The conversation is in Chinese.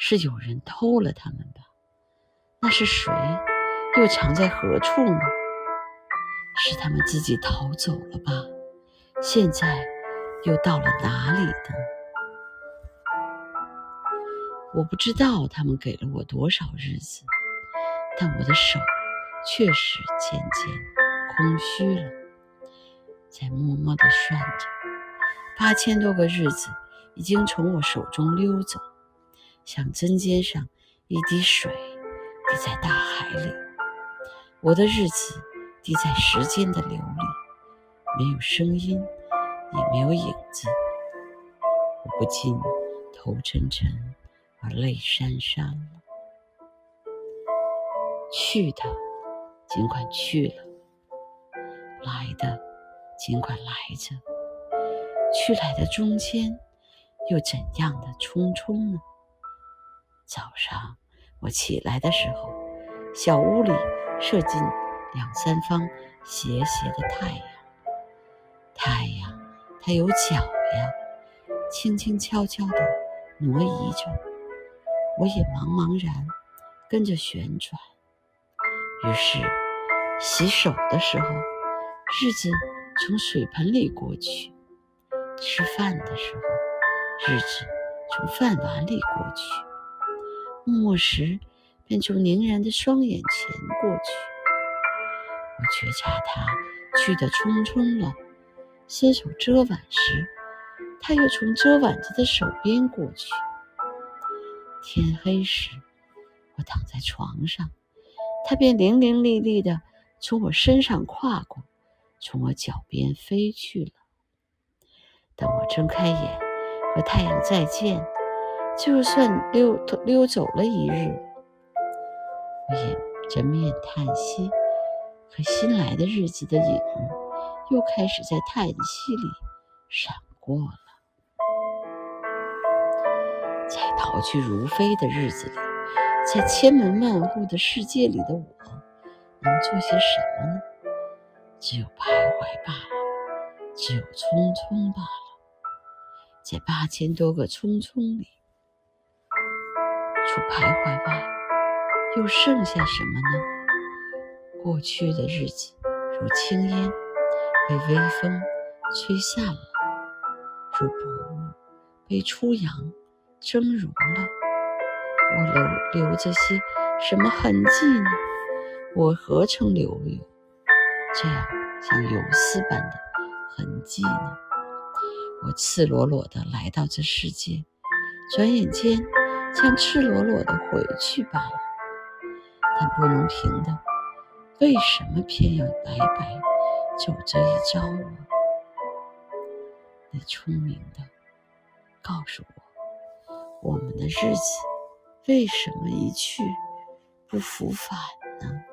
是有人偷了他们吧？那是谁？又藏在何处呢？是他们自己逃走了吧？现在又到了哪里呢？我不知道他们给了我多少日子，但我的手确实渐渐空虚了，在默默地算着，八千多个日子已经从我手中溜走。像针尖上一滴水滴在大海里，我的日子滴在时间的流里，没有声音，也没有影子。我不禁头沉沉而泪潸潸了。去的尽管去了，来的尽管来着，去来的中间又怎样的匆匆呢？早上我起来的时候，小屋里射进两三方斜斜的太阳。太阳，它有脚呀，轻轻悄悄地挪移着，我也茫茫然跟着旋转。于是，洗手的时候，日子从水盆里过去；吃饭的时候，日子从饭碗里过去。默时，便从凝然的双眼前过去。我觉察他去得匆匆了，伸手遮挽时，他又从遮挽着的手边过去。天黑时，我躺在床上，他便伶伶俐俐地从我身上跨过，从我脚边飞去了。等我睁开眼，和太阳再见。就算溜溜走了一日，我也着面叹息。可新来的日子的影又开始在叹息里闪过了。在逃去如飞的日子里，在千门万户的世界里的我，能做些什么呢？只有徘徊罢了，只有匆匆罢了。在八千多个匆匆里。徘徊外，又剩下什么呢？过去的日子如轻烟，被微风吹散了；如薄雾，被初阳蒸融了。我留留着些什么痕迹呢？我何曾留有这样像游丝般的痕迹呢？我赤裸裸地来到这世界，转眼间。将赤裸裸的回去罢了，但不能平的，为什么偏要白白走这一遭啊？你聪明的，告诉我，我们的日子为什么一去不复返呢？